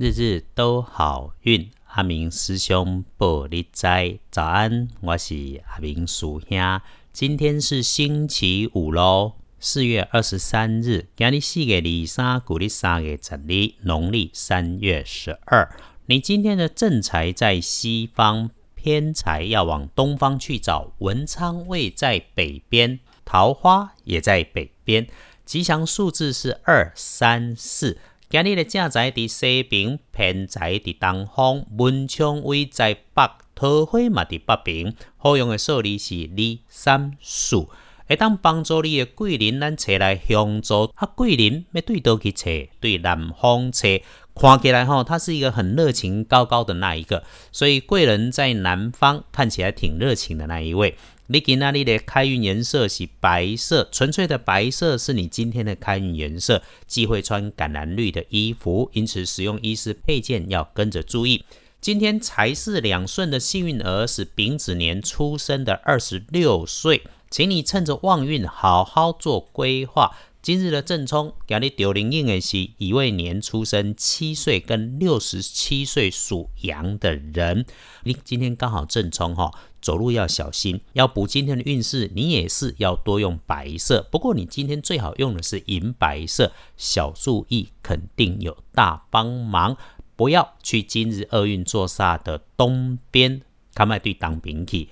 日日都好运。阿明师兄报你知，早安，我是阿明叔兄。今天是星期五喽，四月二十三日，今日四月二三，古历三月十日，农历三月十二。你今天的正财在西方，偏财要往东方去找。文昌位在北边，桃花也在北边。吉祥数字是二三四。今日的正在伫西边，偏在伫东方，文昌位在北，桃花嘛伫北边。好用的数字是二、三、四，会当帮助你的贵人，咱找来相助。啊，贵人要对倒去找，对南方找。看起来哈，他是一个很热情、高高的那一个，所以贵人在南方看起来挺热情的那一位。你给那里的开运颜色是白色，纯粹的白色是你今天的开运颜色。忌讳穿橄榄绿的衣服，因此使用衣饰配件要跟着注意。今天财势两顺的幸运儿是丙子年出生的二十六岁，请你趁着旺运好好做规划。今日的正冲，今日丢零应的是乙未年出生七岁跟六十七岁属羊的人，你今天刚好正冲哈，走路要小心。要补今天的运势，你也是要多用白色。不过你今天最好用的是银白色，小注意肯定有大帮忙。不要去今日厄运坐煞的东边，看卖对当兵去。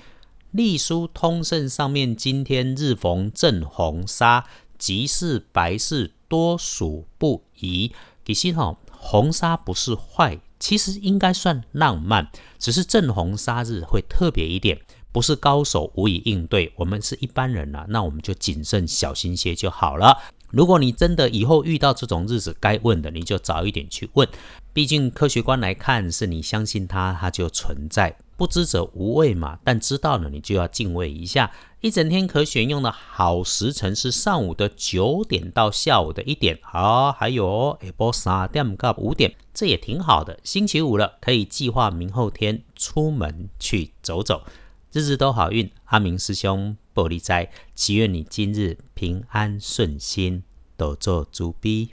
隶书通胜上面今天日逢正红杀。吉事白事多数不宜。其实哈，红纱不是坏，其实应该算浪漫，只是正红纱日会特别一点，不是高手无以应对。我们是一般人呐，那我们就谨慎小心些就好了。如果你真的以后遇到这种日子，该问的你就早一点去问。毕竟科学观来看，是你相信它，它就存在。不知者无畏嘛，但知道了你就要敬畏一下。一整天可选用的好时辰是上午的九点到下午的一点，好，还有下晡三点到五点，这也挺好的。星期五了，可以计划明后天出门去走走，日日都好运。阿明师兄玻璃斋，祈愿你今日平安顺心，多做主逼。